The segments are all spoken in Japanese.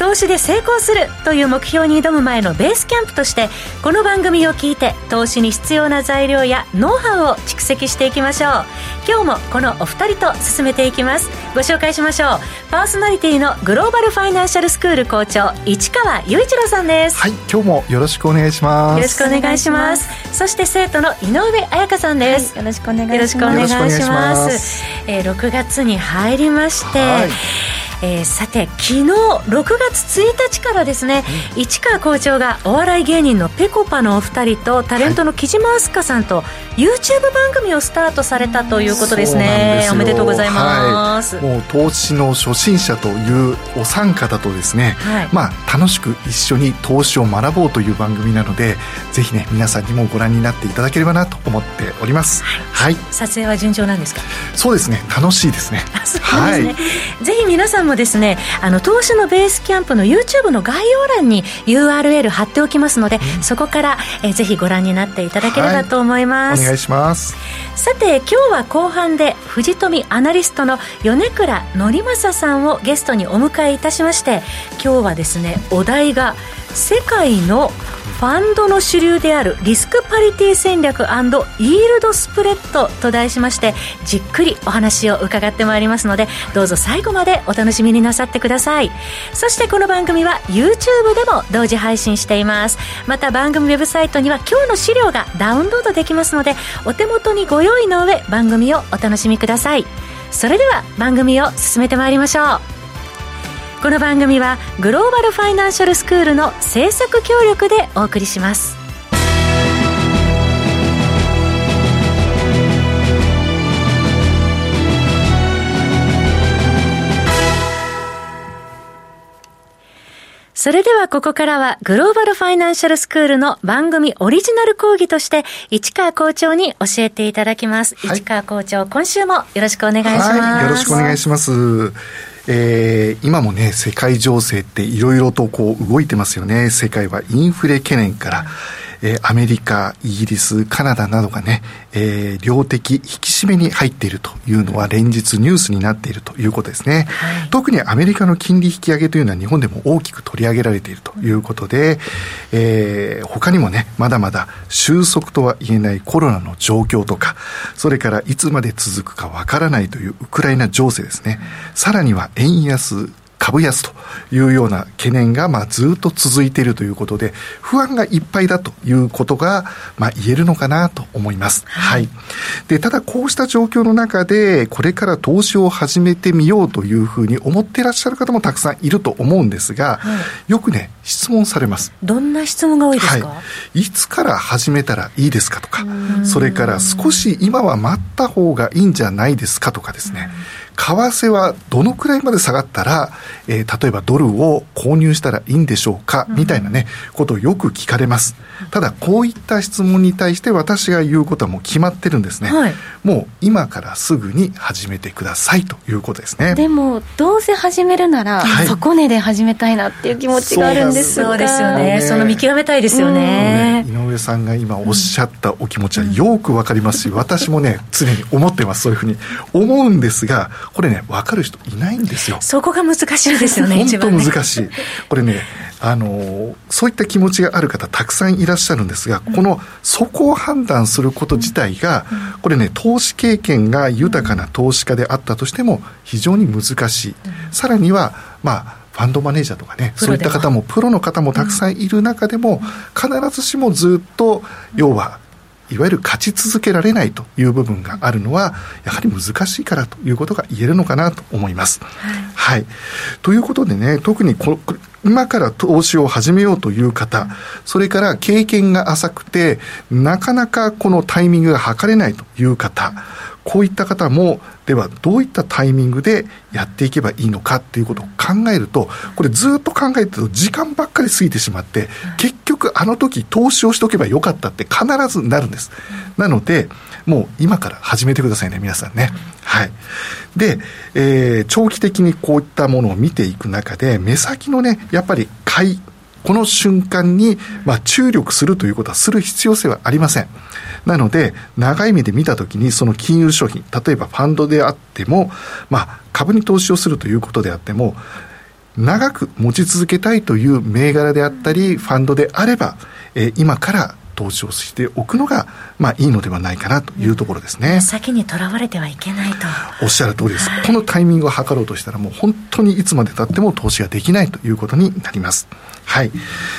投資で成功するという目標に挑む前のベースキャンプとしてこの番組を聞いて投資に必要な材料やノウハウを蓄積していきましょう。今日もこのお二人と進めていきます。ご紹介しましょう。パーソナリティのグローバルファイナンシャルスクール校長市川雄一郎さんです。はい今日もよろしくお願いします。よろしくお願いします。そして生徒の井上彩香さんです、はい、よろしくお願いします。よろしくお願いします。えー、6月に入りまして、はいえー、さて昨日6月1日からですね、うん、市川校長がお笑い芸人のぺこぱのお二人とタレントの木島明日香さんと YouTube 番組をスタートされたということですね。おめでとうございます、はい、もう投資の初心者というお三方とですね、はい、まあ楽しく一緒に投資を学ぼうという番組なのでぜひね皆さんにもご覧になっていただければなと思っております、はい、はい、撮影は順調なんですか？そうですね。楽しいですね。そうですね、はい、ぜひ皆さんもですねあの投資のベースキャンプの YouTube の概要欄に URL 貼っておきますので、うん、そこから、えぜひご覧になっていただければと思います、はい、お願いします。さて今日は後半で藤富アナリストの米倉則正さんをゲストにお迎えいたしまして今日はですねお題が世界のファンドの主流であるリスクパリティ戦略イールドスプレッドと題しましてじっくりお話を伺ってまいりますのでどうぞ最後までお楽しみになさってください。そしてこの番組は YouTube でも同時配信しています。また番組ウェブサイトには今日の資料がダウンロードできますのでお手元にご用意の上番組をお楽しみください。それでは番組を進めてまいりましょう。この番組はグローバルファイナンシャルスクールの制作協力でお送りしますそれではここからはグローバルファイナンシャルスクールの番組オリジナル講義として市川校長に教えていただきます。はい、市川校長、今週もよろしくお願いします。はい、よろしくお願いします。えー、今もね、世界情勢っていろいろとこう動いてますよね。世界はインフレ懸念から、えー、アメリカ、イギリス、カナダなどがね、えー、量的引き締めに入っているというのは連日ニュースになっているということですね。はい、特にアメリカの金利引き上げというのは日本でも大きく取り上げられているということで、えー、他にもね、まだまだ収束とは言えないコロナの状況とか、それからいつまで続くかわからないというウクライナ情勢ですね。さらには円安、株安というような懸念が、まあ、ずっと続いているということで、不安がいっぱいだということが、まあ、言えるのかなと思います。はい。で、ただこうした状況の中で、これから投資を始めてみようというふうに思っていらっしゃる方もたくさんいると思うんですが、はい、よくね、質問されます。どんな質問が多いですか、はい、いつから始めたらいいですかとか、それから少し今は待った方がいいんじゃないですかとかですね、為替はどのくらいまで下がったら、えー、例えばドルを購入したらいいんでしょうか、みたいなね、ことをよく聞かれます。ただ、こういった質問に対して私が言うことはもう決まってるんですね。はい、もう今からすぐに始めてくださいということですね。でも、どうせ始めるなら、はい、底値で始めたいなっていう気持ちがあるんですそうですよね。その見極めたいですよね。井上さんが今おっしゃったお気持ちはよくわかりますし、私もね、常に思ってます。そういうふうに思うんですが、これね、分かる人いないんですよ。そこが難しいですよ ね、本当難しい。これね、あの、そういった気持ちがある方たくさんいらっしゃるんですが、この、そこを判断すること自体が、これね、投資経験が豊かな投資家であったとしても、非常に難しい。さらには、まあ、ファンドマネージャーとかね、そういった方も、プロの方もたくさんいる中でも、必ずしもずっと、要は、いわゆる勝ち続けられないという部分があるのは、やはり難しいからということが言えるのかなと思います。はい。はい、ということでね、特にこ今から投資を始めようという方、それから経験が浅くて、なかなかこのタイミングが測れないという方、こういった方もではどういったタイミングでやっていけばいいのかっていうことを考えるとこれずっと考えてると時間ばっかり過ぎてしまって結局あの時投資をしておけばよかったって必ずなるんです。なのでもう今から始めてくださいね皆さんね。はい。で、えー、長期的にこういったものを見ていく中で目先のねやっぱり買いこの瞬間に、まあ、注力するということはする必要性はありません。なので、長い目で見たときに、その金融商品、例えばファンドであっても、まあ、株に投資をするということであっても、長く持ち続けたいという銘柄であったり、ファンドであれば、えー、今から投資をしておくのが、まあ、いいのではないかなというところですね。先にとらわれてはいけないと。おっしゃる通りです。はい、このタイミングを測ろうとしたら、もう本当にいつまでたっても投資ができないということになります。はい。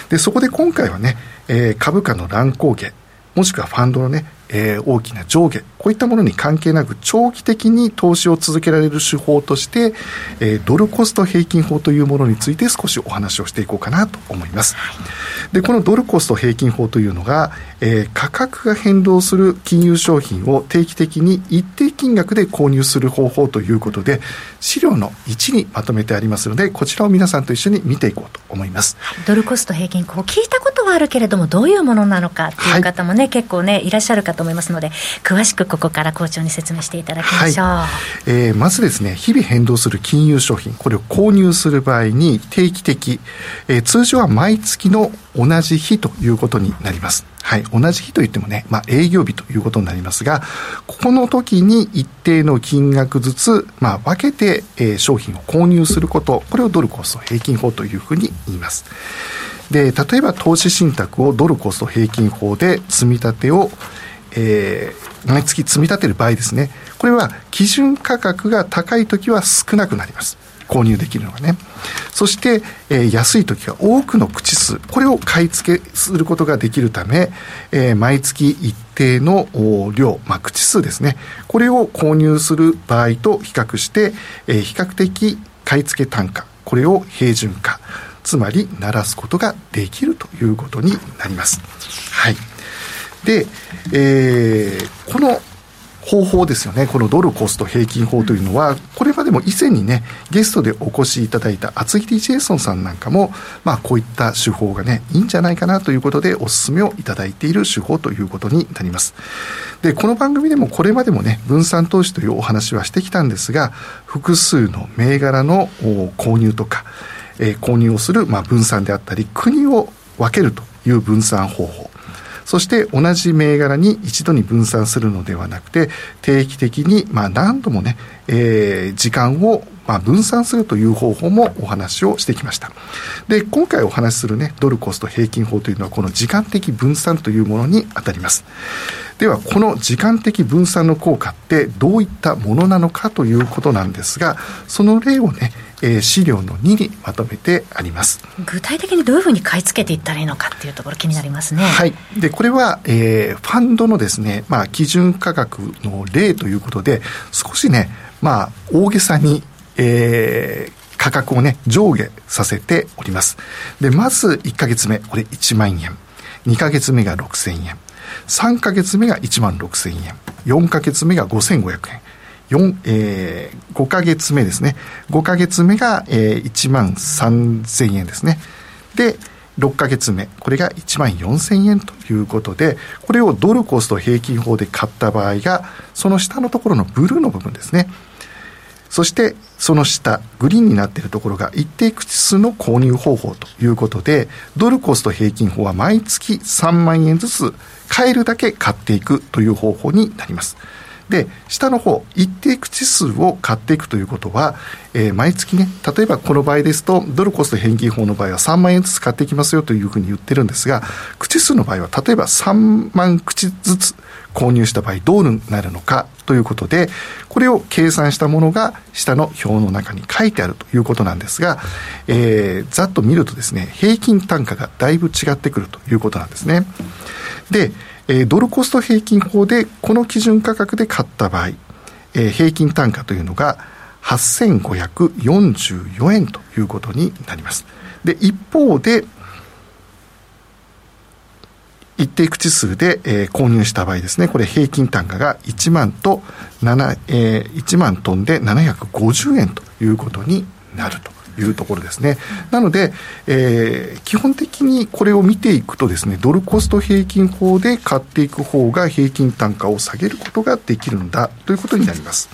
で、そこで今回はね、えー、株価の乱高下、もしくはファンドのね、えー、大きな上下、こういったものに関係なく長期的に投資を続けられる手法として、えー、ドルコスト平均法というものについて少しお話をしていこうかなと思います。で、このドルコスト平均法というのが、えー、価格が変動する金融商品を定期的に一定金額で購入する方法ということで、資料の1にまとめてありますので、こちらを皆さんと一緒に見ていこうと思います。ドルコスト平均法、聞いたことはあるけれども、どういうものなのかっていう方もね、はい、結構ね、いらっしゃるかと思いますので、詳しくここから校長に説明していただきましょう、はい、えー、まずですね日々変動する金融商品これを購入する場合に定期的、えー、通常は毎月の同じ日ということになります。はい、同じ日といってもね、まあ、営業日ということになりますが、ここの時に一定の金額ずつ、まあ、分けて、えー、商品を購入すること、これをドルコスト平均法というふうに言います。で、例えば投資信託をドルコスト平均法で積み立てを、えー、毎月積み立てる場合ですね、これは基準価格が高い時は少なくなります。購入できるのがね。そして、えー、安い時は多くの口数、これを買い付けすることができるため、えー、毎月一定の量、まあ、口数ですね。これを購入する場合と比較して、えー、比較的買い付け単価、これを平準化、つまり鳴らすことができるということになります。はい。で、えー、この方法ですよね。このドルコスト平均法というのは、これまでも以前にね、ゲストでお越しいただいた厚木ジェイソンさんなんかも、まあこういった手法がね、いいんじゃないかなということでお勧めをいただいている手法ということになります。で、この番組でもこれまでもね、分散投資というお話はしてきたんですが、複数の銘柄の購入とか、えー、購入をする、まあ、分散であったり、国を分けるという分散方法。そして同じ銘柄に一度に分散するのではなくて、定期的に、まあ何度もね、えー、時間をまあ、分散するという方法もお話をしてきました。で、今回お話しするね、ドルコスト平均法というのは、この時間的分散というものにあたります。では、この時間的分散の効果ってどういったものなのかということなんですが、その例をね、えー、資料の2にまとめてあります具体的にどういうふうに買い付けていったらいいのかっていうところ気になりますね。はい、でこれは、えー、ファンドのですね、まあ、基準価格の例ということで少しね、まあ、大げさに、えー、価格をね上下させております。でまず1か月目これ1万円2か月目が6000円3か月目が1万6000円4か月目が5500円4、えー、5ヶ月目ですね。5ヶ月目が、えー、1万3000円ですね。で、6ヶ月目、これが1万4000円ということで、これをドルコスト平均法で買った場合が、その下のところのブルーの部分ですね。そして、その下、グリーンになっているところが一定口数の購入方法ということで、ドルコスト平均法は毎月3万円ずつ買えるだけ買っていくという方法になります。で、下の方、一定口数を買っていくということは、えー、毎月ね、例えばこの場合ですと、ドルコスト返金法の場合は3万円ずつ買っていきますよというふうに言ってるんですが、口数の場合は、例えば3万口ずつ購入した場合どうなるのかということで、これを計算したものが下の表の中に書いてあるということなんですが、えー、ざっと見るとですね、平均単価がだいぶ違ってくるということなんですね。で、えー、ドルコスト平均法でこの基準価格で買った場合、えー、平均単価というのが8544円ということになります。で、一方で、一定口数で、えー、購入した場合ですね、これ平均単価が1万と7、えー、1万トンで750円ということになると。いうところですね。なので、えー、基本的にこれを見ていくとですね、ドルコスト平均法で買っていく方が平均単価を下げることができるんだということになります。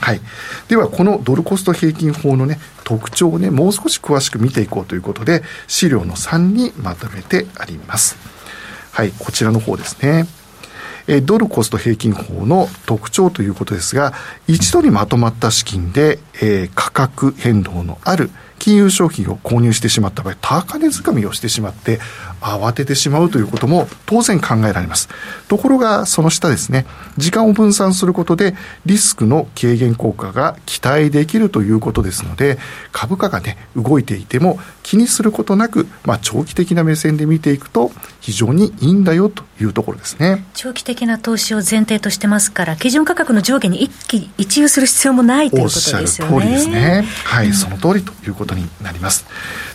はい。では、このドルコスト平均法のね、特徴をね、もう少し詳しく見ていこうということで、資料の3にまとめてあります。はい、こちらの方ですね。えドルコスト平均法の特徴ということですが、一度にまとまった資金で、えー、価格変動のある金融商品を購入してしまった場合、高値掴みをしてしまって、慌ててしまうということも当然考えられます。ところが、その下ですね、時間を分散することで、リスクの軽減効果が期待できるということですので、株価がね、動いていても気にすることなく、まあ、長期的な目線で見ていくと、非常にいいんだよというところですね。長期的な投資を前提としてますから、基準価格の上下に一喜一憂する必要もないということですよね。おっしゃる通りですね。はい、うん、その通りということことになります。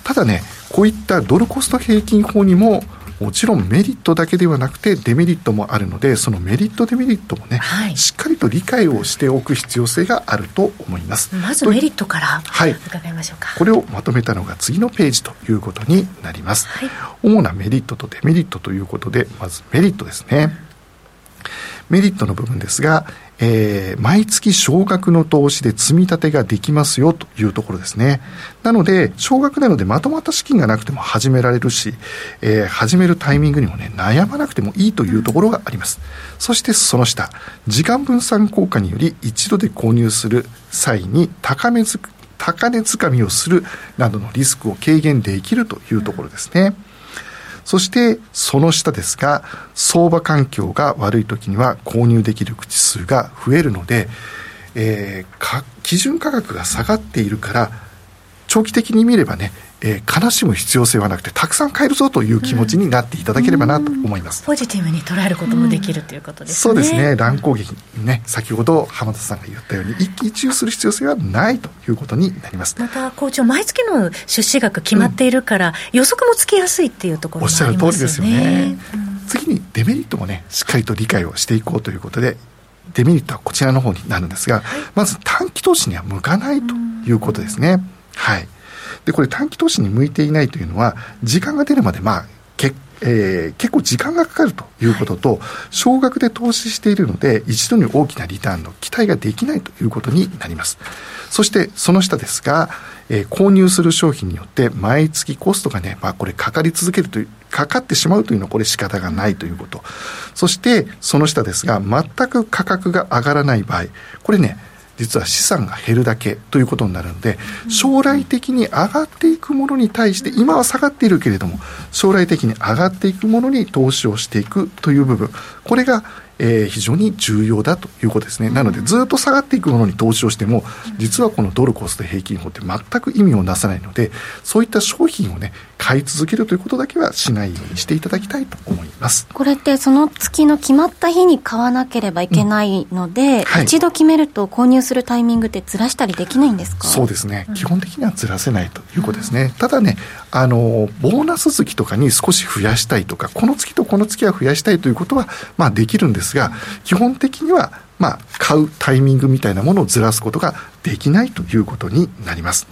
ただね、こういったドルコスト平均法にももちろんメリットだけではなくてデメリットもあるのでそのメリットデメリットもね、はい、しっかりと理解をしておく必要性があると思います。まずメリットから伺いましょうか、はい、これをまとめたのが次のページということになります、はい、主なメリットとデメリットということでまずメリットですね。メリットの部分ですが、えー、毎月少額の投資で積み立てができますよというところですね。なので、少額なのでまとまった資金がなくても始められるし、えー、始めるタイミングにもね、悩まなくてもいいというところがあります。そしてその下、時間分散効果により一度で購入する際に高めず高値掴みをするなどのリスクを軽減できるというところですね。そしてその下ですが、相場環境が悪い時には購入できる口数が増えるので、えー、基準価格が下がっているから、長期的に見ればね、えー、悲しむ必要性はなくてたくさん買えるぞという気持ちになっていただければなと思います、ポジティブに捉えることもできるということですね、そうですね。乱高下ね先ほど浜田さんが言ったように一喜一憂する必要性はないということになります。また校長毎月の出資額決まっているから、うん、予測もつきやすいっていうところもありますよね。おっしゃる通りですよね、うん、次にデメリットもねしっかりと理解をしていこうということでデメリットはこちらの方になるんですが、はい、まず短期投資には向かないということですね、はいで、これ短期投資に向いていないというのは、時間が出るまで、まあ、けえー、結構時間がかかるということと、少額で投資しているので、一度に大きなリターンの期待ができないということになります。そしてその下ですが、えー、購入する商品によって毎月コストがね、まあこれかかり続けるという、かかってしまうというのはこれ仕方がないということ。そしてその下ですが、全く価格が上がらない場合、これね、実は資産が減るだけということになるので、将来的に上がっていくものに対して、今は下がっているけれども、将来的に上がっていくものに投資をしていくという部分、これがえー、非常に重要だということですね。なので、ずっと下がっていくものに投資をしても、実はこのドルコスト平均法って全く意味をなさないので、そういった商品をね、買い続けるということだけはしないようにしていただきたいと思います。これってその月の決まった日に買わなければいけないので、うんはい、一度決めると購入するタイミングってずらしたりできないんですか？そうですね。基本的にはずらせないということですね。ただね、あの、ボーナス月とかに少し増やしたいとか、この月とこの月は増やしたいということは、まあできるんですが、基本的には、まあ、買うタイミングみたいなものをずらすことができないということになります。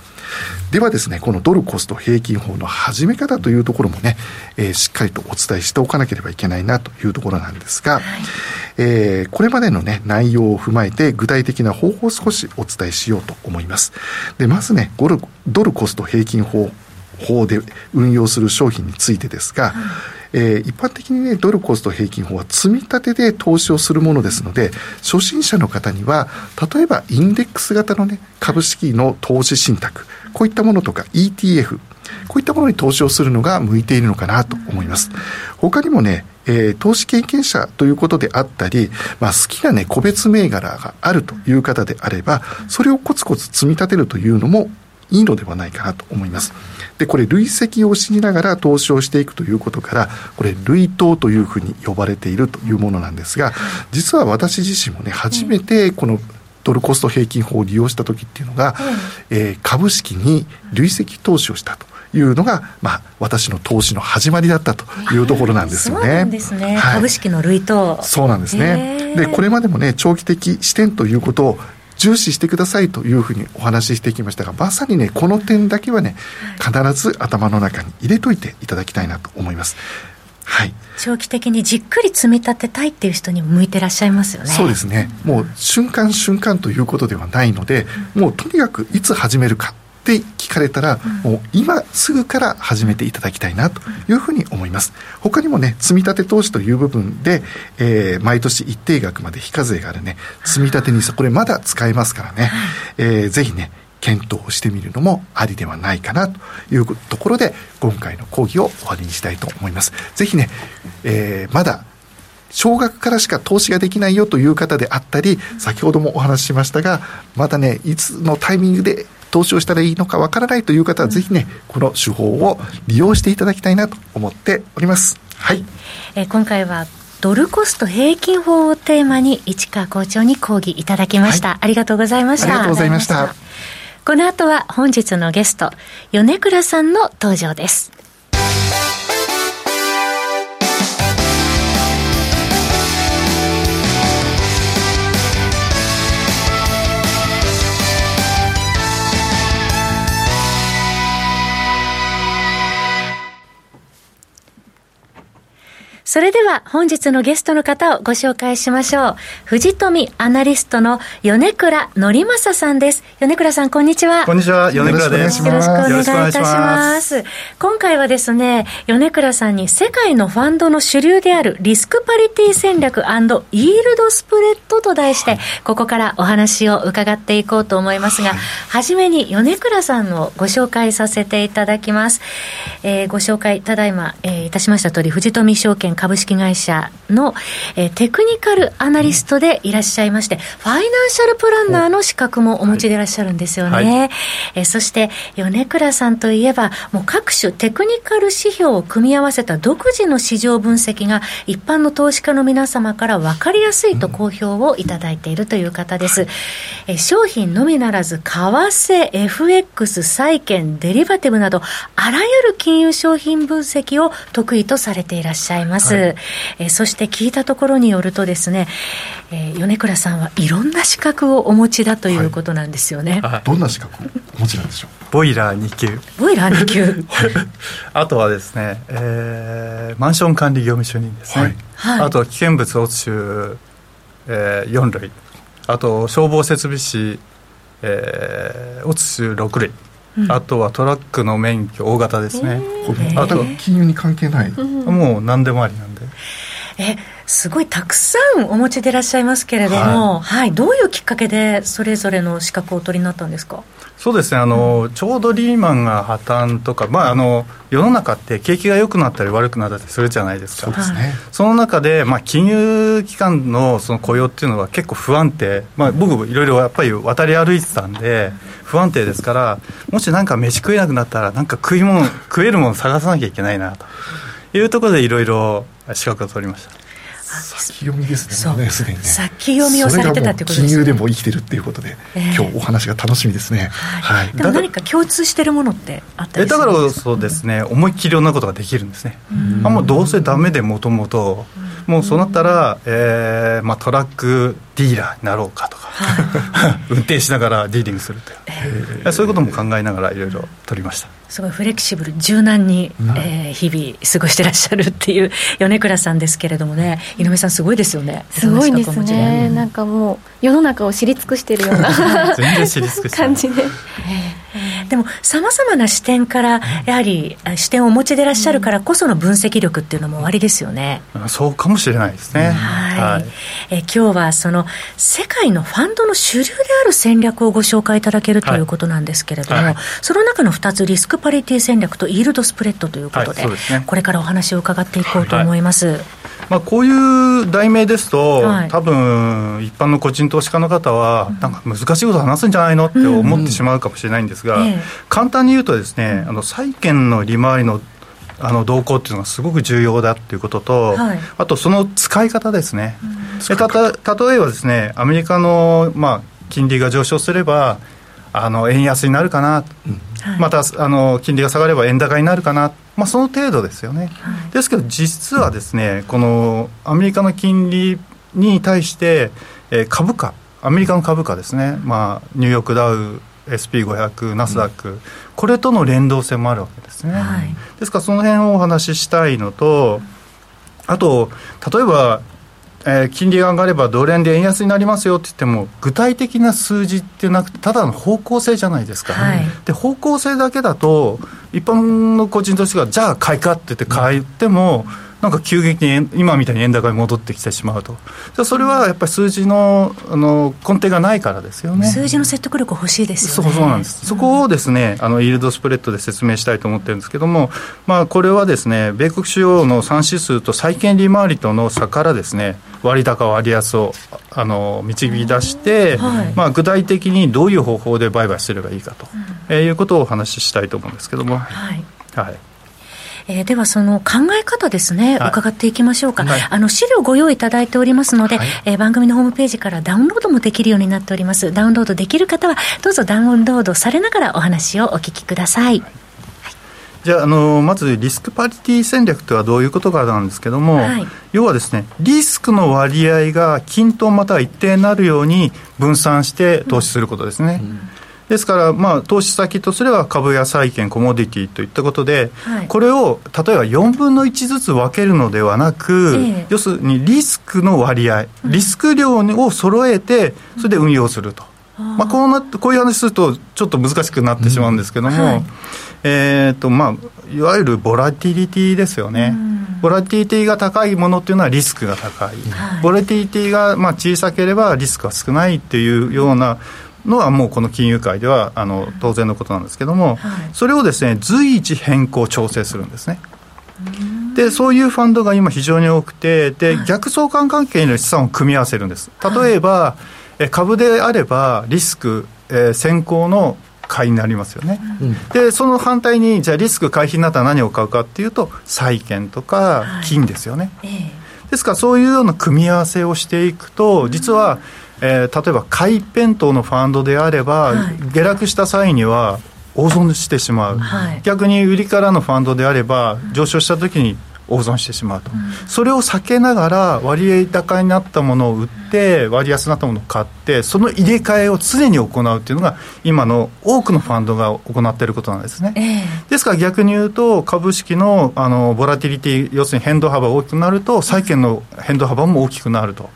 ではですね、このドルコスト平均法の始め方というところもね、えー、しっかりとお伝えしておかなければいけないなというところなんですが、はい、えー、これまでのね、内容を踏まえて具体的な方法を少しお伝えしようと思います。で、まずね、ドルコスト平均法法で運用する商品についてですが、えー、一般的にね、ドルコスト平均法は積み立てで投資をするものですので、初心者の方には、例えばインデックス型のね、株式の投資信託、こういったものとか ETF、こういったものに投資をするのが向いているのかなと思います。他にもね、えー、投資経験者ということであったり、まあ、好きなね、個別銘柄があるという方であれば、それをコツコツ積み立てるというのもいいのではないかなと思います。で、これ累積をしながら投資をしていくということから、これ累投というふうに呼ばれているというものなんですが、実は私自身もね、初めてこのドルコスト平均法を利用した時っていうのが、えー、株式に累積投資をしたというのが、まあ、私の投資の始まりだったというところなんですよね。そうなんですね。はい、株式の類と。そうなんですね。で、これまでもね、長期的視点ということを重視してくださいというふうにお話ししてきましたが、まさにね、この点だけはね、必ず頭の中に入れといていただきたいなと思います。はい、長期的にじっくり積み立てたいっていう人にも向いてらっしゃいますよね。そうですね。もう瞬間瞬間ということではないので、もうとにかくいつ始めるかって聞かれたら、うん、もう今すぐから始めていただきたいなというふうに思います。他にもね、積立投資という部分で、えー、毎年一定額まで非課税があるね、積立 NISA、これまだ使えますからね、えー、ぜひね、検討してみるのもありではないかなというところで、今回の講義を終わりにしたいと思います。ぜひね、えー、まだ少額からしか投資ができないよという方であったり、先ほどもお話ししましたが、まだね、いつのタイミングで投資をしたらいいのかわからないという方は、ぜひね、この手法を利用していただきたいなと思っております。はい。えー、今回はドルコスト平均法をテーマに市川校長に講義いただきました、はい、ありがとうございました。ありがとうございました。この後は本日のゲスト米倉さんの登場ですそれでは本日のゲストの方をご紹介しましょう。藤富アナリストの米倉則正さんです。米倉さん、こんにちは。こんにちは、米倉です。よろしくお願いいたします。今回はですね、米倉さんに世界のファンドの主流であるリスクパリティ戦略イールドスプレッドと題して、ここからお話を伺っていこうと思いますが、はじめに米倉さんをご紹介させていただきます。えー、ご紹介、ただいま、えー、いたしました通り、藤富証券株式会社の、えー、テクニカルアナリストでいらっしゃいまして、ファイナンシャルプランナーの資格もお持ちでいらっしゃるんですよね。はい、えー、そして、米倉さんといえば、もう各種テクニカル指標を組み合わせた独自の市場分析が一般の投資家の皆様から分かりやすいと好評をいただいているという方です。えー、商品のみならず、為替、FX、債券、デリバティブなど、あらゆる金融商品分析を得意とされていらっしゃいます。。えー、そして聞いたところによるとですね、えー、米倉さんはいろんな資格をお持ちだということなんですよね。はい、どんな資格をお持ちなんでしょう？ボイラー2級。ボイラー2級。あとはですね、えー、マンション管理業務主任ですね。はい、あと危険物落収、えー、4類。あと消防設備士、えー、落収6類。あとはトラックの免許大型ですね、あと金融に関係ない、もう何でもありなんで。えすごいたくさんお持ちでいらっしゃいますけれども、はい、はい、どういうきっかけでそれぞれの資格をお取りになったんですか？そうですね。あの、うん、ちょうどリーマンが破綻とか、まあ、あの世の中って景気が良くなったり悪くなったりするじゃないですか、そうですね、その中で、まあ、金融機関のその雇用っていうのは結構不安定、まあ、僕、いろいろやっぱり渡り歩いてたんで、不安定ですから、もしなんか飯食えなくなったら、なんか食い物、食えるもの探さなきゃいけないなというところで、いろいいろ資格を取りました。先読みですね、すでにね。先読みをされてたってことですね。金融でも生きてるっていうことで、えー、今日お話が楽しみですね。はい。でも何か共通してるものってあったりだからそうですね、思いっきりいろんなことができるんですね。あもうどうせダメでもともと、もうそうなったら、えーまあ、トラックディーラーになろうかとか、はい、運転しながらディーリングするという、えー、そういうことも考えながらいろいろ取りました。すごいフレキシブル柔軟に、うん、えー、日々過ごしてらっしゃるっていう 米倉さんですけれどもね。井上さんすごいですよね。すごいですね。なんかもう世の中を知り尽くしているような全然知り尽くして 感じで、えーでもさまざまな視点からやはり視点をお持ちでいらっしゃるからこその分析力っていうのもおありですよね、うん、そうかもしれないですね。はい、え今日はその世界のファンドの主流である戦略をご紹介いただけるということなんですけれども、はい、その中の2つリスクパリティ戦略とイールドスプレッドということではいでね、これからお話を伺っていこうと思います、まあ、こういう題名ですと、はい、多分一般の個人投資家の方は、なんか難しいこと話すんじゃないのって思ってしまうかもしれないんですが、うん。うん、簡単に言うとですね、あの債券の利回りのあの動向っていうのがすごく重要だっていうことと、はい、あとその使い方ですね、うん、たた例えばですねアメリカの、まあ、金利が上昇すればあの円安になるかな、うん。はい、またあの金利が下がれば円高になるかな、まあ、その程度ですよね、はい、ですけど実はですねこのアメリカの金利に対して、えー、株価アメリカの株価ですね、まあ、ニューヨークダウ SP500、ナスダック、うん、これとの連動性もあるわけですね、はい、ですからその辺をお話ししたいのと、あと、例えば、えー、金利が上がればドル円で円安になりますよって言っても、具体的な数字ってなくて、ただの方向性じゃないですか、はい、で方向性だけだと、一般の個人としては、じゃあ買いかって言って買っても、うんなんか急激に今みたいに円高に戻ってきてしまうと、それはやっぱり数字のあの根底がないからですよね。数字の説得力欲しいですよね。そうそうなんです、そこをですねあのイールドスプレッドで説明したいと思ってるんですけども、まあ、これはですね米国主要の3指数と債券利回りとの差からですね割高割安をあの導き出して、はい、まあ、具体的にどういう方法で売買すればいいかと、うん、えー、いうことをお話ししたいと思うんですけども。はい、はいえー、ではその考え方ですね、はい、伺っていきましょうか、はい、あの資料ご用意いただいておりますので、はい、えー、番組のホームページからダウンロードもできるようになっております。ダウンロードできる方はどうぞダウンロードされながらお話をお聞きください、じゃああのまずリスクパリティ戦略とはどういうことかなんですけども、はい、要はですねリスクの割合が均等または一定になるように分散して投資することですね、うんですから、まあ、投資先とすれば株や債券、コモディティといったことで、はい、これを例えば4分の1ずつ分けるのではなく、えー、要するにリスクの割合、リスク量を揃えて、それで運用すると。まあ、こうなこういう話すると、ちょっと難しくなってしまうんですけども、うんはい、えーとまあ、いわゆるボラティリティですよね、うん、ボラティリティが高いものっていうのはリスクが高い、はい、ボラティリティがまあ小さければリスクが少ないっていうようなのはもうこの金融界ではあの当然のことなんですけども、はい、それをですね随時変更調整するんですね。でそういうファンドが今非常に多くてで、逆相関関係の資産を組み合わせるんです。例えば、はい、株であればリスク、えー、先行の買いになりますよね、うん、でその反対にじゃあリスク回避になったら何を買うかっていうと債券とか金ですよね、はいえ。ー、ですからそういうような組み合わせをしていくと実は、うんえー、例えば買い弁当のファンドであれば、はい、下落した際には大損してしまう、はい、逆に売りからのファンドであれば上昇した時に大損してしまうと、うん、それを避けながら割合高になったものを売って割安になったものを買ってその入れ替えを常に行うっていうのが今の多くのファンドが行っていることなんですね、えー、ですから逆に言うと株式のあのボラティリティ要するに変動幅が大きくなると債券の変動幅も大きくなると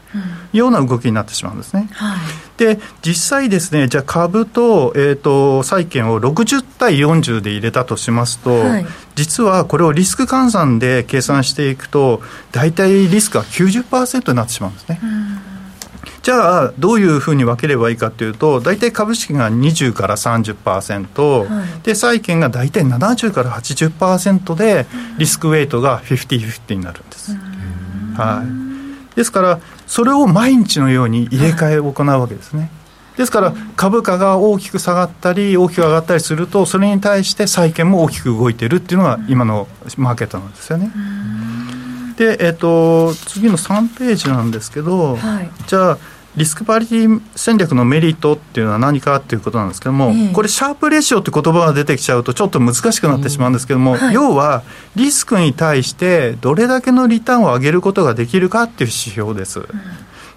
いうような動きになってしまうんですね、はい、で実際ですねじゃあ株と,、えーと、債券を60対40で入れたとしますと、はい、実はこれをリスク換算で計算していくと大体リスクが90%になってしまうんですね、じゃあどういうふうに分ければいいかというと大体株式が20から30%、はい、で債券が大体70から80%でリスクウェイトが50-50になるんです、はい、ですからそれを毎日のように入れ替えを行うわけですね。ですから株価が大きく下がったり大きく上がったりするとそれに対して債券も大きく動いてるっていうのが今のマーケットなんですよね。で、えーと、次の3ページなんですけど、はい、じゃあリスクパリティ戦略のメリットっていうのは何かっていうことなんですけども、えこれシャープレシオって言葉が出てきちゃうとちょっと難しくなってしまうんですけども、はい、要はリスクに対してどれだけのリターンを上げることができるかっていう指標です。うん、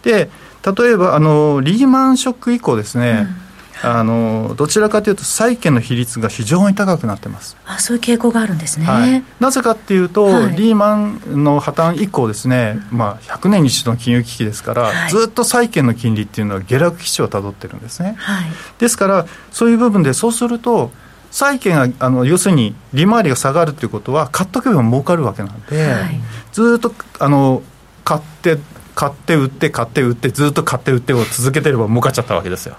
で例えばあのリーマンショック以降ですね、うん。あのどちらかというと債券の比率が非常に高くなってます。あそういう傾向があるんですね、はい、なぜかっていうと、はい、リーマンの破綻以降ですね、まあ、100年に一度の金融危機ですから、はい、ずっと債券の金利っていうのは下落基調をたどってるんですね、ですからそういう部分でそうすると債券があの要するに利回りが下がるということは買っとけば儲かるわけなんで、ずっとあの買って買って売って買って売ってずっと買って売ってを続けてれば儲かっちゃったわけですよ。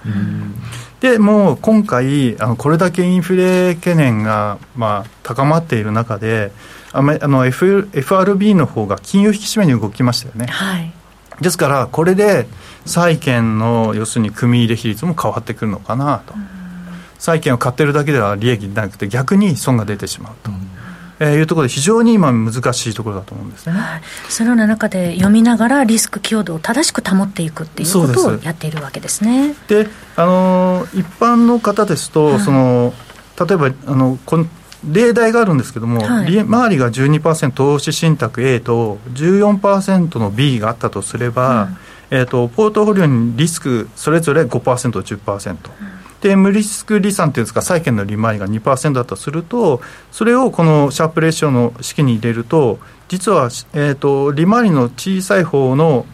でもう今回あのこれだけインフレ懸念が、まあ、高まっている中であの、F、FRB の方が金融引き締めに動きましたよね。はい、ですからこれで債券の要するに組み入れ比率も変わってくるのかなと。債券を買ってるだけでは利益になくて逆に損が出てしまうと。えー、いうところで非常に今難しいところだと思うんですね、はい、そのような中で読みながらリスク強度を正しく保っていくっていうことをやっているわけですね。であの一般の方ですと、はい、その例えばあのこの例題があるんですけども、はい、利回りが12%投資信託 A と14%の B があったとすれば、うん、えーと、ポートフォリオにリスクそれぞれ 5%10%、うん、で無リスク離散っていうんですか債券の利回りが2%だとするとそれをこのシャープレーションの式に入れると実は、えーと、利回りの小さい方の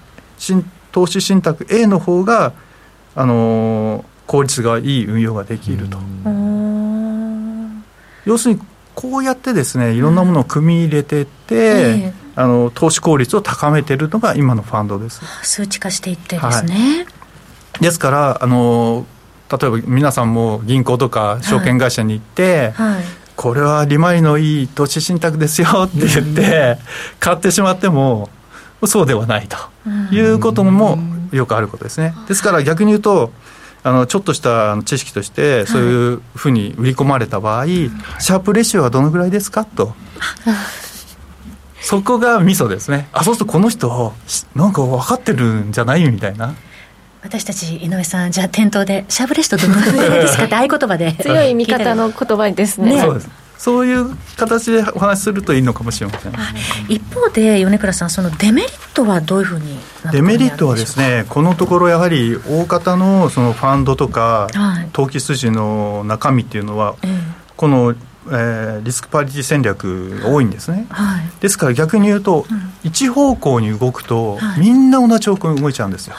投資信託 A の方があのー、効率がいい運用ができると。要するにこうやってですねいろんなものを組み入れていって、えー、あの投資効率を高めているのが今のファンドです。数値化していってですね、はい、ですからあの例えば皆さんも銀行とか証券会社に行って、はい。はい、これは利回りのいい投資信託ですよって言って買ってしまってもそうではないということもよくあることですね。ですから逆に言うとあのちょっとした知識としてそういうふうに売り込まれた場合、はい、シャープレシオはどのぐらいですかと。そこがミソですね。あ、そうするとこの人、なんか分かってるんじゃないみたいな。私たち井上さんじゃあ店頭でシャープレシトどのぐらいですかって合言葉で 強い味方の言葉ですね。ねそうです。そういう形でお話しするといいのかもしれません、一方で米倉さんそのデメリットはどういうふうにデメリットはですねこのところやはり大方のそのファンドとか、はい、投機筋の中身っていうのは、えー、このえー、リスクパリティ戦略が多いんですね、はい、ですから逆に言うと、うん、一方向に動くと、はい、みんな同じ方向に動いちゃうんですよ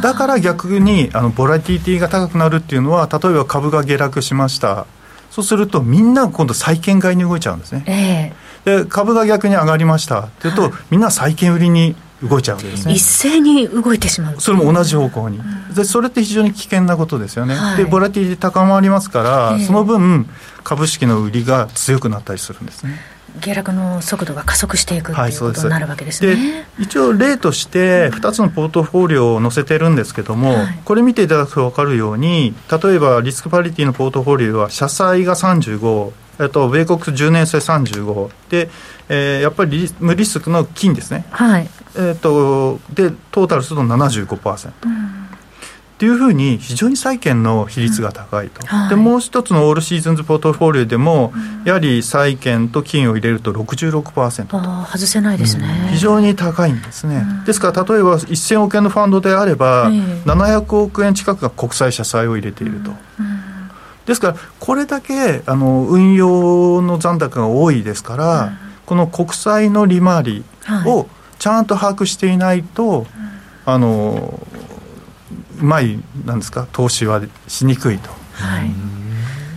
だから逆にあのボラティティが高くなるっていうのは例えば株が下落しました。そうするとみんな今度債券買いに動いちゃうんですね、えー、で株が逆に上がりました。っていうと、はい、みんな債券売りに動いちゃうわけですね。一斉に動いてしまうそれも同じ方向に、うん、でそれって非常に危険なことですよね、はい、でボラティティ高まりますから、えー、その分株式の売りが強くなったりするんですね下落の速度が加速していくということになるわけですね、はい、で一応例として2つのポートフォリオを載せてるんですけども、はい、これ見ていただくと分かるように例えばリスクパリティのポートフォリオは社債が35えっと、米国10年生35で、えー、やっぱり無リスクの金ですね、はい。えーと、でトータルすると75%。うんっていうふうに非常に債券の比率が高いと、うん。はい、でもう一つのオールシーズンズポートフォリオでも、うん、やはり債券と金を入れると66%と。あ外せないですね、うん、非常に高いんですね、ですから例えば1000億円のファンドであれば、700億円近くが国債社債を入れていると。ですからこれだけあの運用の残高が多いですから、この国債の利回りをちゃんと把握していないと、あのうまいなんですか投資はしにくいと。はい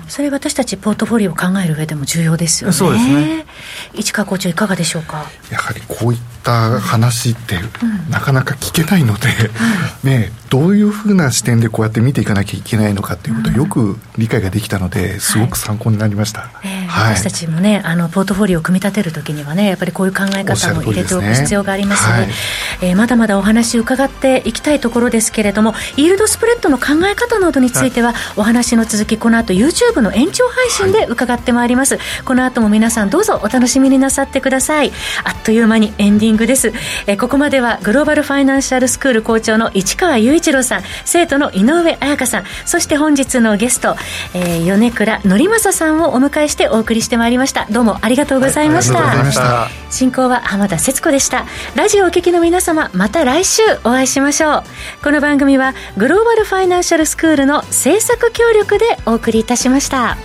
それ私たちポートフォリオを考える上でも重要ですよね。そうですね。市川校長いかがでしょうか。やはりこういった話って、なかなか聞けないので、うん、ねどういうふうな視点でこうやって見ていかなきゃいけないのかということをよく理解ができたので、すごく参考になりました。はいえーはい、私たちもねあのポートフォリオを組み立てるときにはねやっぱりこういう考え方も入れておく必要がありますので、ねはい、えー、まだまだお話伺っていきたいところですけれどもイールドスプレッドの考え方などについては、はい、お話の続きこの後 YouTube の延長配信で伺ってまいります、この後も皆さんどうぞお楽しみになさってください。あっという間にエンディングです、えー、ここまではグローバルファイナンシャルスクール校長の市川雄一郎さん生徒の井上彩香さんそして本日のゲスト、えー、米倉則正さんをお迎えしてお送りしてまいりました。どうもありがとうございました、はい、進行は浜田節子でした。ラジオお聞きの皆様また来週お会いしましょう。この番組はグローバルファイナンシャルスクールの制作協力でお送りいたしました